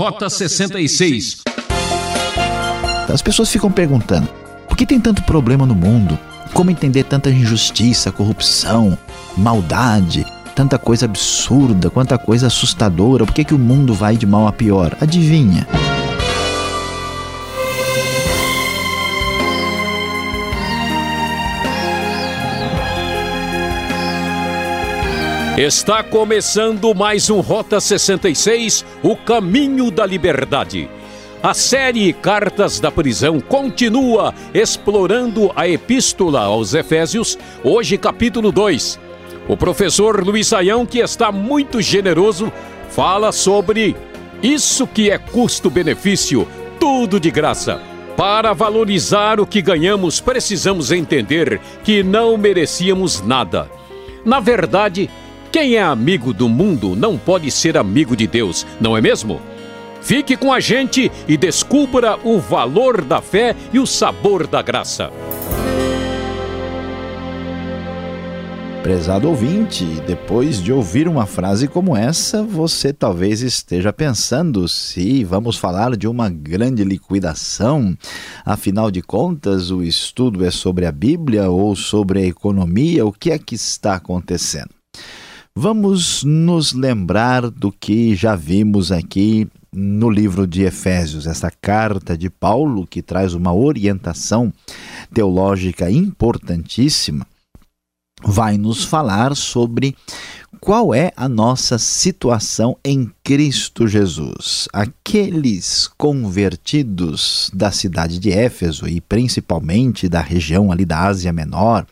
Rota 66. As pessoas ficam perguntando: por que tem tanto problema no mundo? Como entender tanta injustiça, corrupção, maldade, tanta coisa absurda, quanta coisa assustadora? Por que, que o mundo vai de mal a pior? Adivinha? Está começando mais um Rota 66, o caminho da liberdade. A série Cartas da Prisão continua explorando a Epístola aos Efésios, hoje capítulo 2. O professor Luiz Saião, que está muito generoso, fala sobre isso que é custo-benefício, tudo de graça. Para valorizar o que ganhamos, precisamos entender que não merecíamos nada. Na verdade, quem é amigo do mundo não pode ser amigo de Deus, não é mesmo? Fique com a gente e descubra o valor da fé e o sabor da graça. Prezado ouvinte, depois de ouvir uma frase como essa, você talvez esteja pensando se vamos falar de uma grande liquidação. Afinal de contas, o estudo é sobre a Bíblia ou sobre a economia? O que é que está acontecendo? Vamos nos lembrar do que já vimos aqui no livro de Efésios, essa carta de Paulo que traz uma orientação teológica importantíssima, vai nos falar sobre qual é a nossa situação em Cristo Jesus. Aqueles convertidos da cidade de Éfeso e principalmente da região ali da Ásia Menor,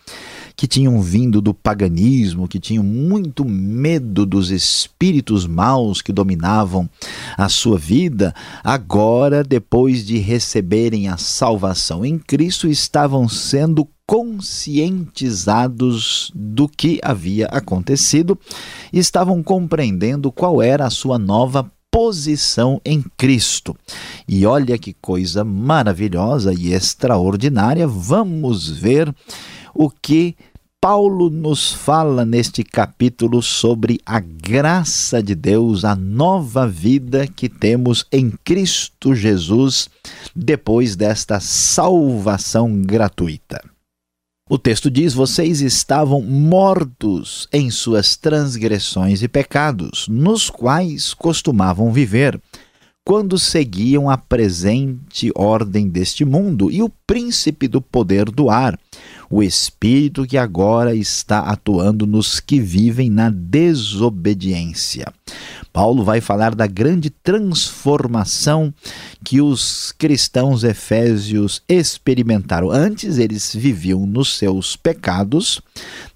que tinham vindo do paganismo, que tinham muito medo dos espíritos maus que dominavam a sua vida, agora, depois de receberem a salvação em Cristo, estavam sendo conscientizados do que havia acontecido, estavam compreendendo qual era a sua nova posição em Cristo. E olha que coisa maravilhosa e extraordinária, vamos ver o que Paulo nos fala neste capítulo sobre a graça de Deus, a nova vida que temos em Cristo Jesus depois desta salvação gratuita. O texto diz: Vocês estavam mortos em suas transgressões e pecados, nos quais costumavam viver quando seguiam a presente ordem deste mundo e o príncipe do poder do ar, o espírito que agora está atuando nos que vivem na desobediência. Paulo vai falar da grande transformação que os cristãos efésios experimentaram. Antes, eles viviam nos seus pecados,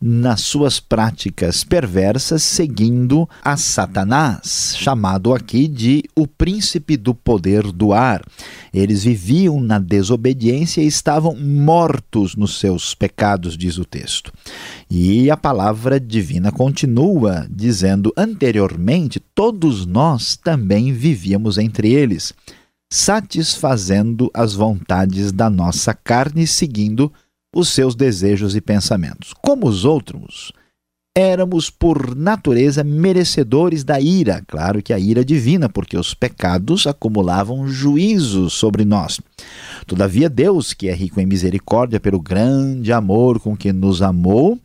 nas suas práticas perversas, seguindo a Satanás, chamado aqui de o príncipe do poder do ar. Eles viviam na desobediência e estavam mortos nos seus pecados, diz o texto. E a palavra divina continua dizendo: anteriormente, todos nós também vivíamos entre eles, satisfazendo as vontades da nossa carne, seguindo os seus desejos e pensamentos. Como os outros, éramos por natureza merecedores da ira, claro que a ira divina, porque os pecados acumulavam juízo sobre nós. Todavia, Deus, que é rico em misericórdia, pelo grande amor com que nos amou,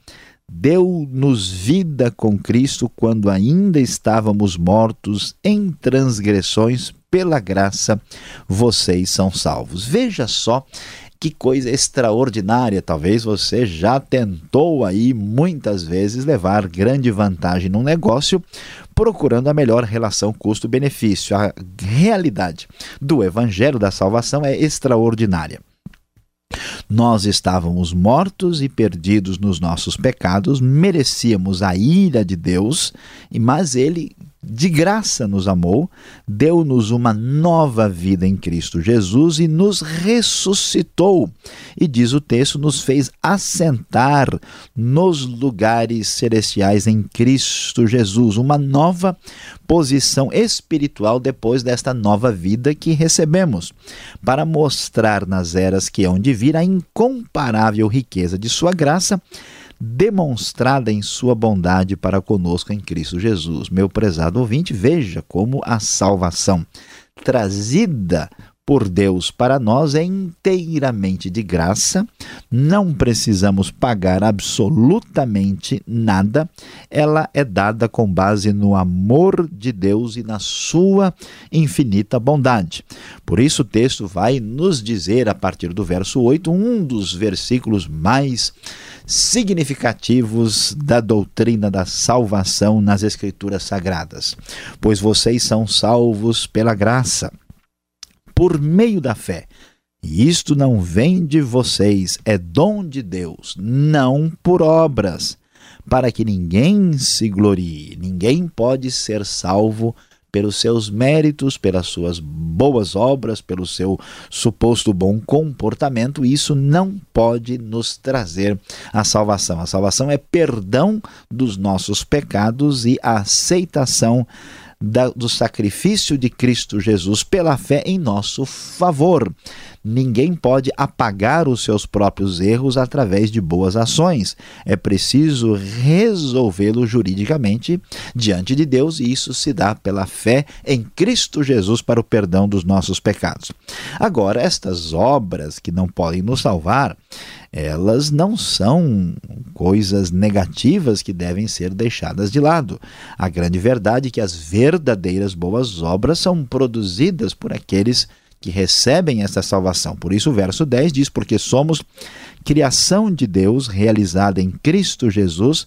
deu-nos vida com Cristo quando ainda estávamos mortos em transgressões, pela graça vocês são salvos. Veja só que coisa extraordinária! Talvez você já tentou aí muitas vezes levar grande vantagem num negócio procurando a melhor relação custo-benefício. A realidade do evangelho da salvação é extraordinária. Nós estávamos mortos e perdidos nos nossos pecados, merecíamos a ira de Deus, mas ele de graça nos amou, deu-nos uma nova vida em Cristo Jesus e nos ressuscitou. E diz o texto, nos fez assentar nos lugares celestiais em Cristo Jesus, uma nova posição espiritual depois desta nova vida que recebemos, para mostrar nas eras que hão de vir a incomparável riqueza de sua graça demonstrada em sua bondade para conosco em Cristo Jesus. Meu prezado ouvinte, veja como a salvação trazida por Deus para nós é inteiramente de graça, não precisamos pagar absolutamente nada, ela é dada com base no amor de Deus e na sua infinita bondade. Por isso, o texto vai nos dizer, a partir do verso 8, um dos versículos mais significativos da doutrina da salvação nas Escrituras Sagradas. Pois vocês são salvos pela graça por meio da fé. E isto não vem de vocês, é dom de Deus, não por obras, para que ninguém se glorie. Ninguém pode ser salvo pelos seus méritos, pelas suas boas obras, pelo seu suposto bom comportamento, isso não pode nos trazer a salvação. A salvação é perdão dos nossos pecados e aceitação da, do sacrifício de Cristo Jesus pela fé em nosso favor. Ninguém pode apagar os seus próprios erros através de boas ações. É preciso resolvê-lo juridicamente diante de Deus e isso se dá pela fé em Cristo Jesus para o perdão dos nossos pecados. Agora, estas obras que não podem nos salvar, elas não são coisas negativas que devem ser deixadas de lado. A grande verdade é que as verdadeiras boas obras são produzidas por aqueles que que recebem essa salvação. Por isso, o verso 10 diz: Porque somos criação de Deus realizada em Cristo Jesus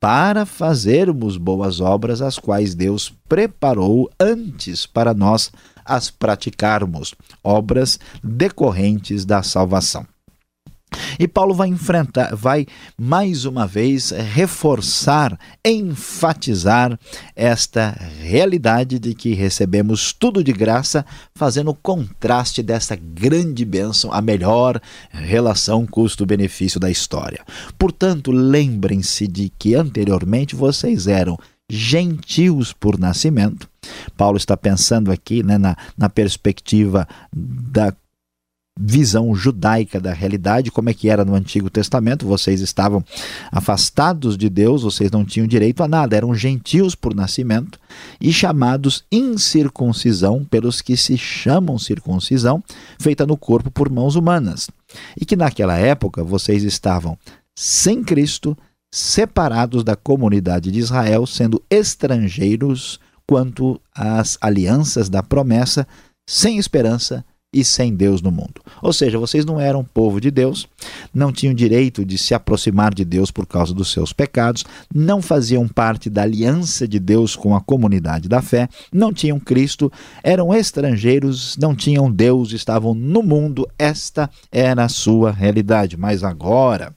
para fazermos boas obras, as quais Deus preparou antes para nós as praticarmos, obras decorrentes da salvação. E Paulo vai enfrentar, vai mais uma vez reforçar, enfatizar esta realidade de que recebemos tudo de graça, fazendo o contraste dessa grande bênção, a melhor relação custo-benefício da história. Portanto, lembrem-se de que anteriormente vocês eram gentios por nascimento. Paulo está pensando aqui né, na, na perspectiva da visão judaica da realidade, como é que era no Antigo Testamento, vocês estavam afastados de Deus, vocês não tinham direito a nada, eram gentios por nascimento e chamados incircuncisão pelos que se chamam circuncisão, feita no corpo por mãos humanas. E que naquela época vocês estavam sem Cristo, separados da comunidade de Israel, sendo estrangeiros quanto às alianças da promessa, sem esperança e sem Deus no mundo. Ou seja, vocês não eram povo de Deus, não tinham direito de se aproximar de Deus por causa dos seus pecados, não faziam parte da aliança de Deus com a comunidade da fé, não tinham Cristo, eram estrangeiros, não tinham Deus, estavam no mundo. Esta era a sua realidade. Mas agora,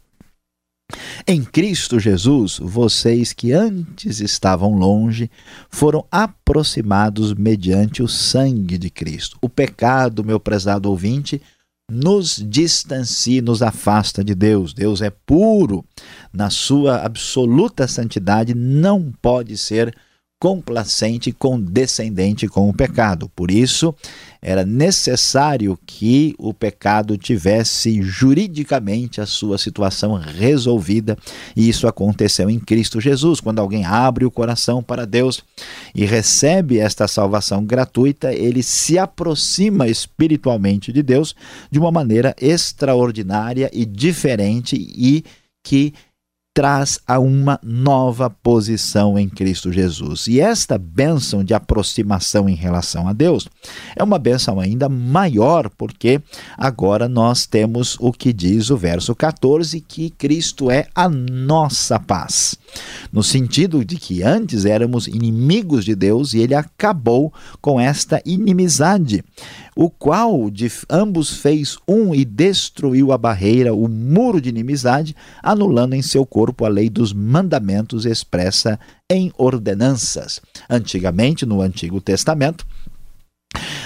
em Cristo Jesus, vocês que antes estavam longe foram aproximados mediante o sangue de Cristo. O pecado, meu prezado ouvinte, nos distancia, nos afasta de Deus. Deus é puro, na sua absoluta santidade, não pode ser complacente, condescendente com o pecado. Por isso, era necessário que o pecado tivesse juridicamente a sua situação resolvida, e isso aconteceu em Cristo Jesus. Quando alguém abre o coração para Deus e recebe esta salvação gratuita, ele se aproxima espiritualmente de Deus de uma maneira extraordinária e diferente e que traz a uma nova posição em Cristo Jesus. E esta bênção de aproximação em relação a Deus é uma bênção ainda maior, porque agora nós temos o que diz o verso 14, que Cristo é a nossa paz. No sentido de que antes éramos inimigos de Deus e ele acabou com esta inimizade o qual de ambos fez um e destruiu a barreira, o muro de inimizade, anulando em seu corpo a lei dos mandamentos expressa em ordenanças. Antigamente, no Antigo Testamento,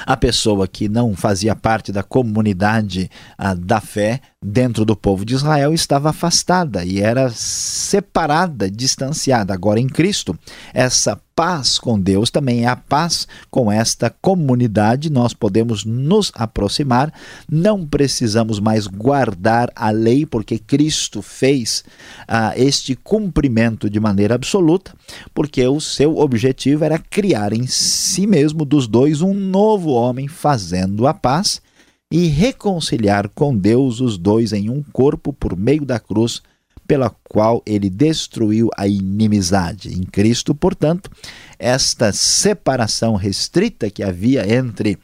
a pessoa que não fazia parte da comunidade ah, da fé dentro do povo de Israel estava afastada e era separada, distanciada. Agora, em Cristo, essa paz com Deus, também é a paz com esta comunidade. Nós podemos nos aproximar, não precisamos mais guardar a lei, porque Cristo fez ah, este cumprimento de maneira absoluta, porque o seu objetivo era criar em si mesmo dos dois um novo homem, fazendo a paz e reconciliar com Deus os dois em um corpo por meio da cruz pela qual ele destruiu a inimizade. Em Cristo, portanto, esta separação restrita que havia entre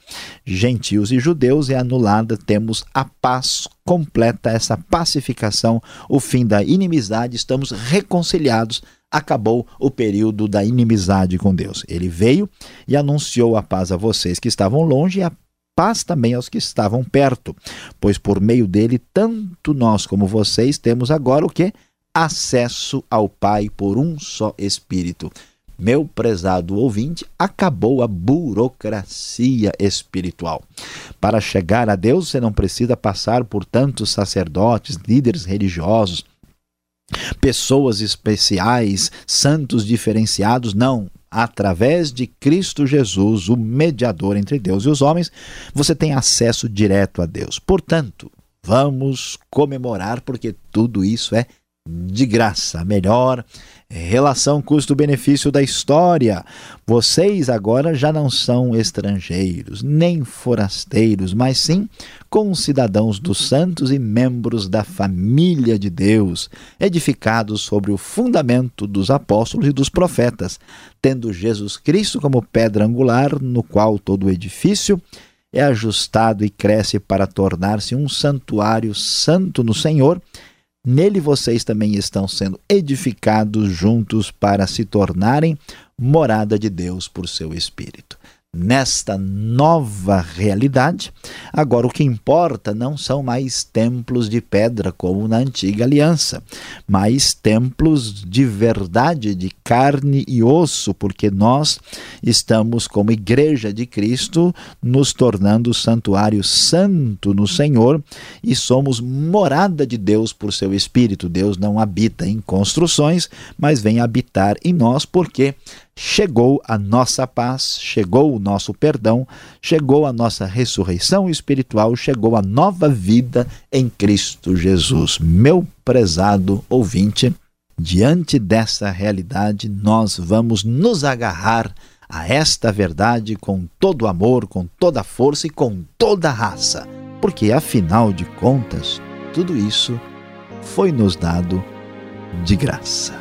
gentios e judeus é anulada, temos a paz completa, essa pacificação, o fim da inimizade, estamos reconciliados. Acabou o período da inimizade com Deus. Ele veio e anunciou a paz a vocês que estavam longe e a paz também aos que estavam perto, pois por meio dele, tanto nós como vocês temos agora o que? Acesso ao Pai por um só Espírito. Meu prezado ouvinte, acabou a burocracia espiritual. Para chegar a Deus, você não precisa passar por tantos sacerdotes, líderes religiosos, pessoas especiais, santos diferenciados, não através de Cristo Jesus, o mediador entre Deus e os homens, você tem acesso direto a Deus. Portanto, vamos comemorar porque tudo isso é de graça. Melhor Relação custo-benefício da história. Vocês agora já não são estrangeiros, nem forasteiros, mas sim concidadãos dos santos e membros da família de Deus, edificados sobre o fundamento dos apóstolos e dos profetas, tendo Jesus Cristo como pedra angular, no qual todo o edifício é ajustado e cresce para tornar-se um santuário santo no Senhor Nele vocês também estão sendo edificados juntos para se tornarem morada de Deus por seu Espírito nesta nova realidade, agora o que importa não são mais templos de pedra como na antiga aliança, mas templos de verdade, de carne e osso, porque nós estamos como igreja de Cristo nos tornando santuário santo no Senhor e somos morada de Deus por seu espírito. Deus não habita em construções, mas vem habitar em nós porque chegou a nossa paz, chegou o nosso perdão, chegou a nossa ressurreição espiritual, chegou a nova vida em Cristo Jesus. Meu prezado ouvinte, diante dessa realidade, nós vamos nos agarrar a esta verdade com todo amor, com toda força e com toda raça, porque afinal de contas, tudo isso foi nos dado de graça.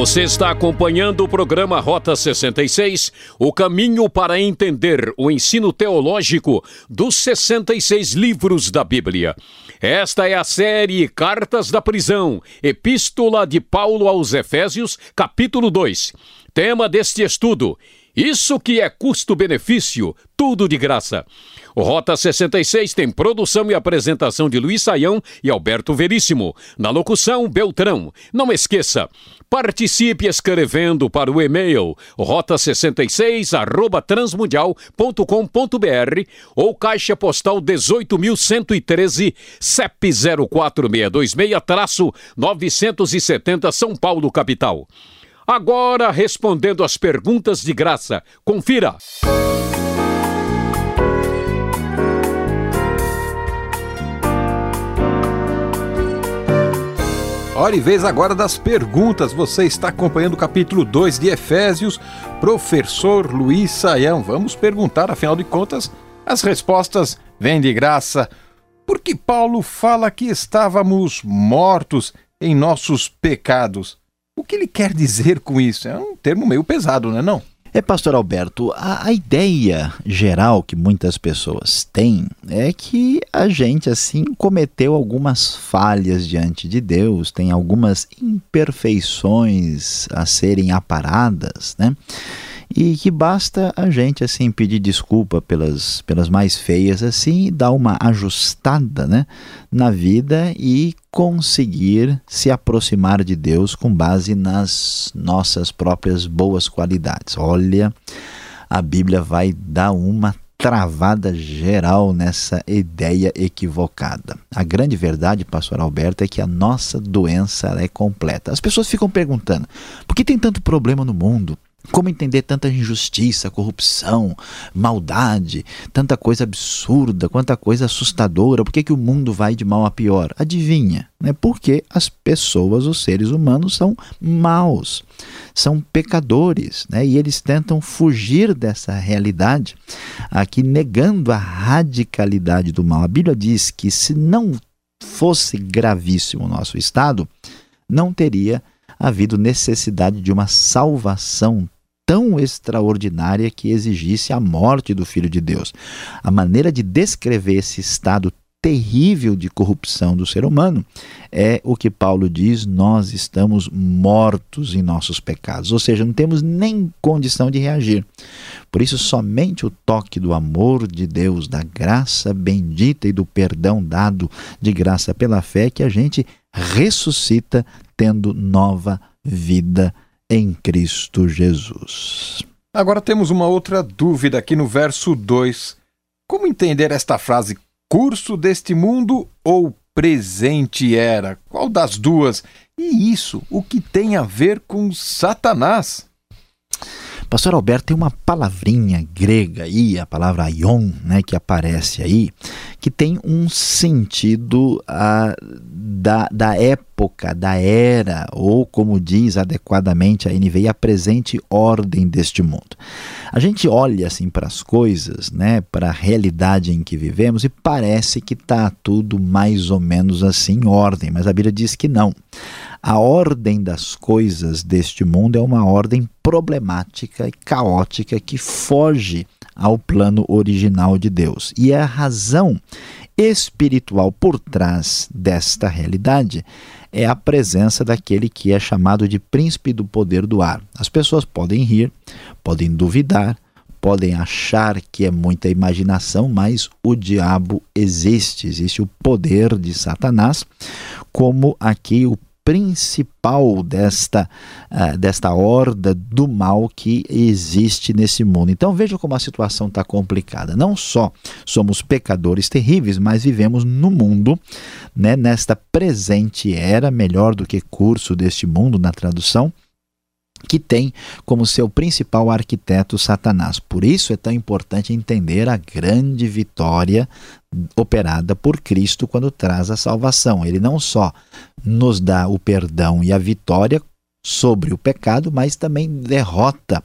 Você está acompanhando o programa Rota 66, o caminho para entender o ensino teológico dos 66 livros da Bíblia. Esta é a série Cartas da Prisão, Epístola de Paulo aos Efésios, capítulo 2. Tema deste estudo: Isso que é custo-benefício, tudo de graça. O Rota 66 tem produção e apresentação de Luiz Saião e Alberto Veríssimo. Na locução, Beltrão. Não esqueça, participe escrevendo para o e-mail rota66 transmundial.com.br ou caixa postal 18.113 CEP 04626-970 São Paulo, capital. Agora, respondendo às perguntas de graça. Confira! Hora e vez agora das perguntas. Você está acompanhando o capítulo 2 de Efésios, professor Luiz Saião. Vamos perguntar, afinal de contas, as respostas vêm de graça. Porque Paulo fala que estávamos mortos em nossos pecados. O que ele quer dizer com isso? É um termo meio pesado, não é não? É, pastor Alberto, a, a, ideia geral que muitas pessoas têm é que a gente, assim, cometeu algumas falhas diante de Deus, tem algumas imperfeições a serem aparadas, né? E que basta a gente assim pedir desculpa pelas, pelas mais feias assim e dar uma ajustada né, na vida e conseguir se aproximar de Deus com base nas nossas próprias boas qualidades. Olha, a Bíblia vai dar uma travada geral nessa ideia equivocada. A grande verdade, pastor Alberto, é que a nossa doença é completa. As pessoas ficam perguntando: por que tem tanto problema no mundo? Como entender tanta injustiça, corrupção, maldade, tanta coisa absurda, quanta coisa assustadora? Por que, que o mundo vai de mal a pior? Adivinha, né? Porque as pessoas, os seres humanos, são maus, são pecadores, né? E eles tentam fugir dessa realidade, aqui negando a radicalidade do mal. A Bíblia diz que se não fosse gravíssimo o nosso estado, não teria havido necessidade de uma salvação tão extraordinária que exigisse a morte do Filho de Deus. A maneira de descrever esse estado terrível de corrupção do ser humano é o que Paulo diz: nós estamos mortos em nossos pecados, ou seja, não temos nem condição de reagir. Por isso, somente o toque do amor de Deus, da graça bendita e do perdão dado de graça pela fé, que a gente ressuscita tendo nova vida em Cristo Jesus. Agora temos uma outra dúvida aqui no verso 2. Como entender esta frase curso deste mundo ou presente era? Qual das duas? E isso, o que tem a ver com Satanás? Pastor Alberto, tem uma palavrinha grega aí, a palavra aion, né, que aparece aí, que tem um sentido uh, da, da época, da era, ou como diz adequadamente a NVI, a presente ordem deste mundo. A gente olha assim para as coisas, né, para a realidade em que vivemos e parece que está tudo mais ou menos assim em ordem, mas a Bíblia diz que não. A ordem das coisas deste mundo é uma ordem problemática e caótica que foge ao plano original de Deus. E a razão espiritual por trás desta realidade é a presença daquele que é chamado de príncipe do poder do ar. As pessoas podem rir, podem duvidar, podem achar que é muita imaginação, mas o diabo existe, existe o poder de Satanás, como aqui o principal desta, uh, desta horda do mal que existe nesse mundo. Então veja como a situação está complicada. Não só somos pecadores terríveis, mas vivemos no mundo, né, nesta presente era, melhor do que curso deste mundo na tradução, que tem como seu principal arquiteto Satanás. Por isso é tão importante entender a grande vitória operada por Cristo quando traz a salvação. Ele não só nos dá o perdão e a vitória sobre o pecado, mas também derrota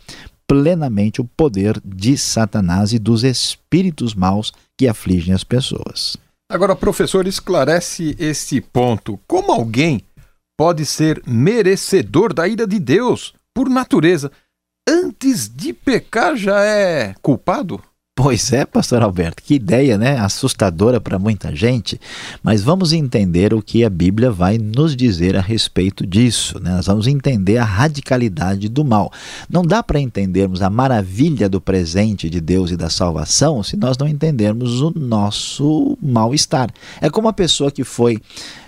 plenamente o poder de Satanás e dos espíritos maus que afligem as pessoas. Agora, professor, esclarece esse ponto. Como alguém pode ser merecedor da ira de Deus? Por natureza, antes de pecar já é culpado? Pois é, pastor Alberto, que ideia, né? Assustadora para muita gente, mas vamos entender o que a Bíblia vai nos dizer a respeito disso, né? Nós vamos entender a radicalidade do mal. Não dá para entendermos a maravilha do presente de Deus e da salvação se nós não entendermos o nosso mal-estar. É como a pessoa que foi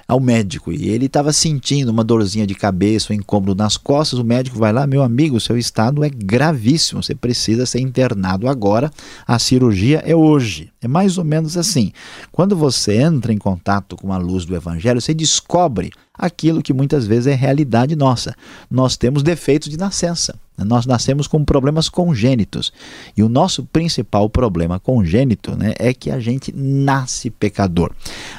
ao médico e ele estava sentindo uma dorzinha de cabeça, um incômodo nas costas. O médico vai lá, meu amigo, seu estado é gravíssimo, você precisa ser internado agora. A cirurgia é hoje. É mais ou menos assim. Quando você entra em contato com a luz do evangelho, você descobre aquilo que muitas vezes é realidade nossa. Nós temos defeitos de nascença. Nós nascemos com problemas congênitos. E o nosso principal problema congênito né, é que a gente nasce pecador.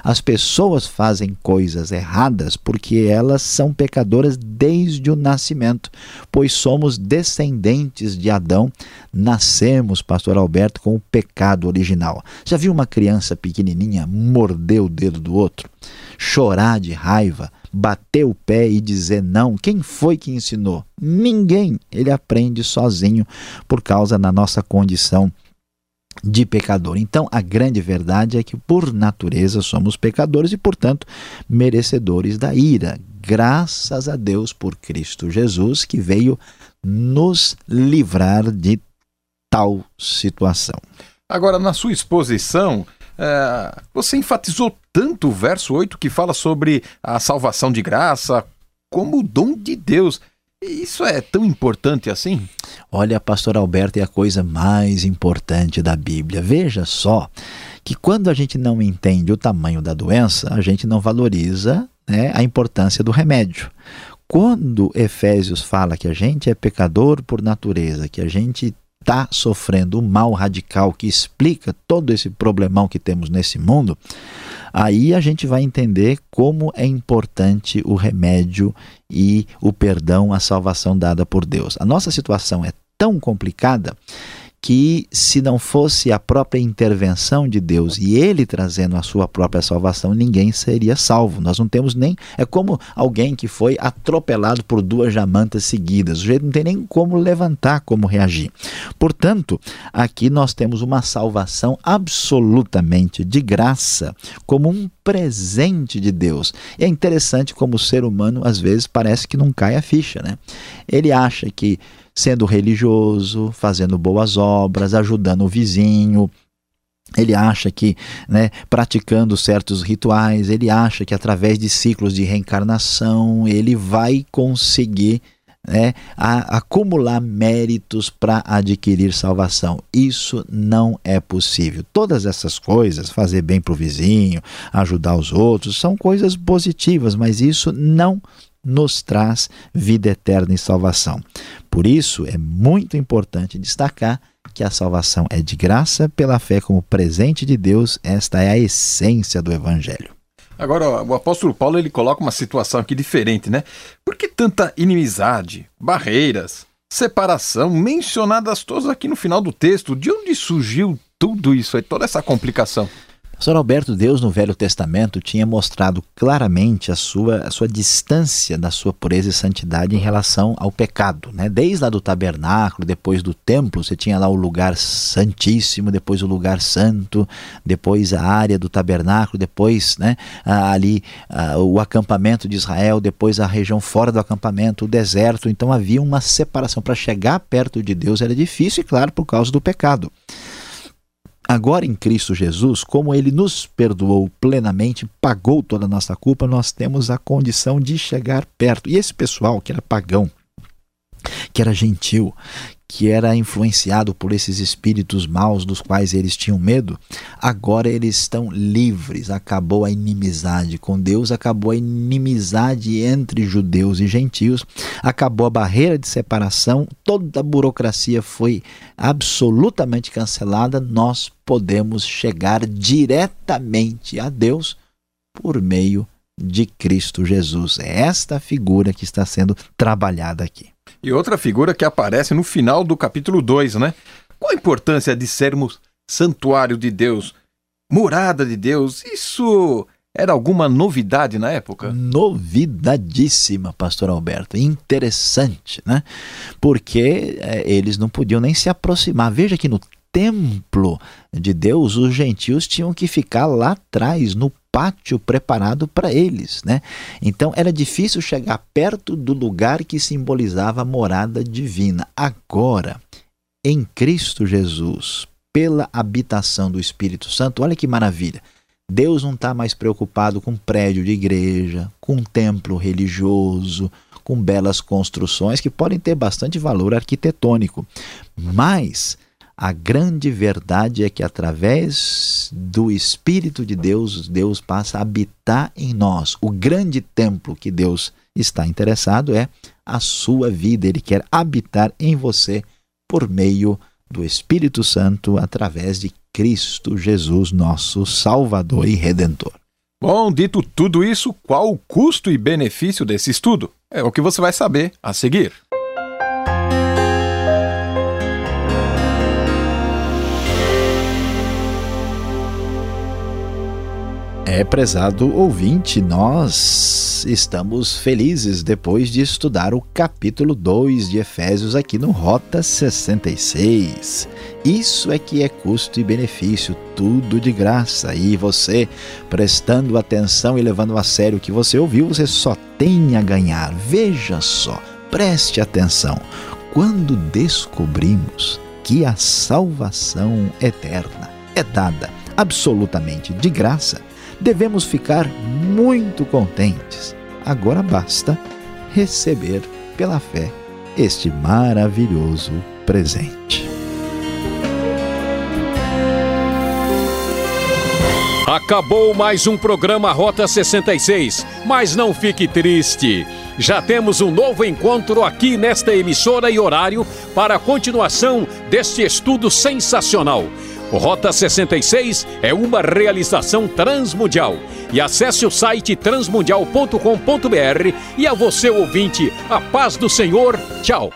As pessoas fazem coisas erradas porque elas são pecadoras desde o nascimento, pois somos descendentes de Adão, nascemos, pastor Alberto, com o pecado original. Já viu uma criança pequenininha morder o dedo do outro? Chorar de raiva? Bater o pé e dizer não. Quem foi que ensinou? Ninguém. Ele aprende sozinho por causa da nossa condição de pecador. Então, a grande verdade é que, por natureza, somos pecadores e, portanto, merecedores da ira. Graças a Deus por Cristo Jesus, que veio nos livrar de tal situação. Agora, na sua exposição, é, você enfatizou tanto o verso 8 que fala sobre a salvação de graça como o dom de Deus. Isso é tão importante assim? Olha, pastor Alberto, é a coisa mais importante da Bíblia. Veja só que quando a gente não entende o tamanho da doença, a gente não valoriza né, a importância do remédio. Quando Efésios fala que a gente é pecador por natureza, que a gente está sofrendo o mal radical que explica todo esse problemão que temos nesse mundo, aí a gente vai entender como é importante o remédio e o perdão, a salvação dada por Deus. A nossa situação é tão complicada que se não fosse a própria intervenção de Deus e ele trazendo a sua própria salvação, ninguém seria salvo. Nós não temos nem. É como alguém que foi atropelado por duas jamantas seguidas. O jeito não tem nem como levantar, como reagir. Portanto, aqui nós temos uma salvação absolutamente de graça, como um presente de Deus. E é interessante como o ser humano às vezes parece que não cai a ficha, né? Ele acha que sendo religioso, fazendo boas obras, ajudando o vizinho, ele acha que, né, praticando certos rituais, ele acha que através de ciclos de reencarnação ele vai conseguir né, a, acumular méritos para adquirir salvação. Isso não é possível. Todas essas coisas, fazer bem para o vizinho, ajudar os outros, são coisas positivas, mas isso não nos traz vida eterna e salvação. Por isso, é muito importante destacar que a salvação é de graça pela fé como presente de Deus. Esta é a essência do Evangelho. Agora, o apóstolo Paulo ele coloca uma situação aqui diferente, né? Por que tanta inimizade, barreiras, separação, mencionadas todas aqui no final do texto? De onde surgiu tudo isso aí, toda essa complicação? Pastor Alberto, Deus no Velho Testamento tinha mostrado claramente a sua, a sua distância da sua pureza e santidade em relação ao pecado. Né? Desde lá do tabernáculo, depois do templo, você tinha lá o lugar santíssimo, depois o lugar santo, depois a área do tabernáculo, depois né, ali o acampamento de Israel, depois a região fora do acampamento, o deserto. Então havia uma separação. Para chegar perto de Deus era difícil, e claro, por causa do pecado. Agora em Cristo Jesus, como ele nos perdoou plenamente, pagou toda a nossa culpa, nós temos a condição de chegar perto. E esse pessoal que era pagão, que era gentil, que era influenciado por esses espíritos maus dos quais eles tinham medo, agora eles estão livres. Acabou a inimizade com Deus, acabou a inimizade entre judeus e gentios, acabou a barreira de separação, toda a burocracia foi absolutamente cancelada. Nós podemos chegar diretamente a Deus por meio de Cristo Jesus. É esta figura que está sendo trabalhada aqui. E outra figura que aparece no final do capítulo 2, né? Qual a importância de sermos santuário de Deus, morada de Deus? Isso era alguma novidade na época? Novidadíssima, pastor Alberto. Interessante, né? Porque é, eles não podiam nem se aproximar. Veja que no templo de Deus, os gentios tinham que ficar lá atrás, no pátio preparado para eles, né? Então era difícil chegar perto do lugar que simbolizava a morada divina. Agora, em Cristo Jesus, pela habitação do Espírito Santo, olha que maravilha. Deus não está mais preocupado com prédio de igreja, com templo religioso, com belas construções que podem ter bastante valor arquitetônico, mas a grande verdade é que através do Espírito de Deus, Deus passa a habitar em nós. O grande templo que Deus está interessado é a sua vida. Ele quer habitar em você por meio do Espírito Santo, através de Cristo Jesus, nosso Salvador e Redentor. Bom, dito tudo isso, qual o custo e benefício desse estudo? É o que você vai saber a seguir. É, prezado ouvinte, nós estamos felizes depois de estudar o capítulo 2 de Efésios aqui no Rota 66. Isso é que é custo e benefício, tudo de graça. E você, prestando atenção e levando a sério o que você ouviu, você só tem a ganhar. Veja só, preste atenção quando descobrimos que a salvação eterna é dada absolutamente de graça, devemos ficar muito contentes. Agora basta receber pela fé este maravilhoso presente. Acabou mais um programa Rota 66, mas não fique triste. Já temos um novo encontro aqui nesta emissora e horário para a continuação deste estudo sensacional. Rota 66 é uma realização transmundial. E acesse o site transmundial.com.br e a você ouvinte, a paz do Senhor. Tchau.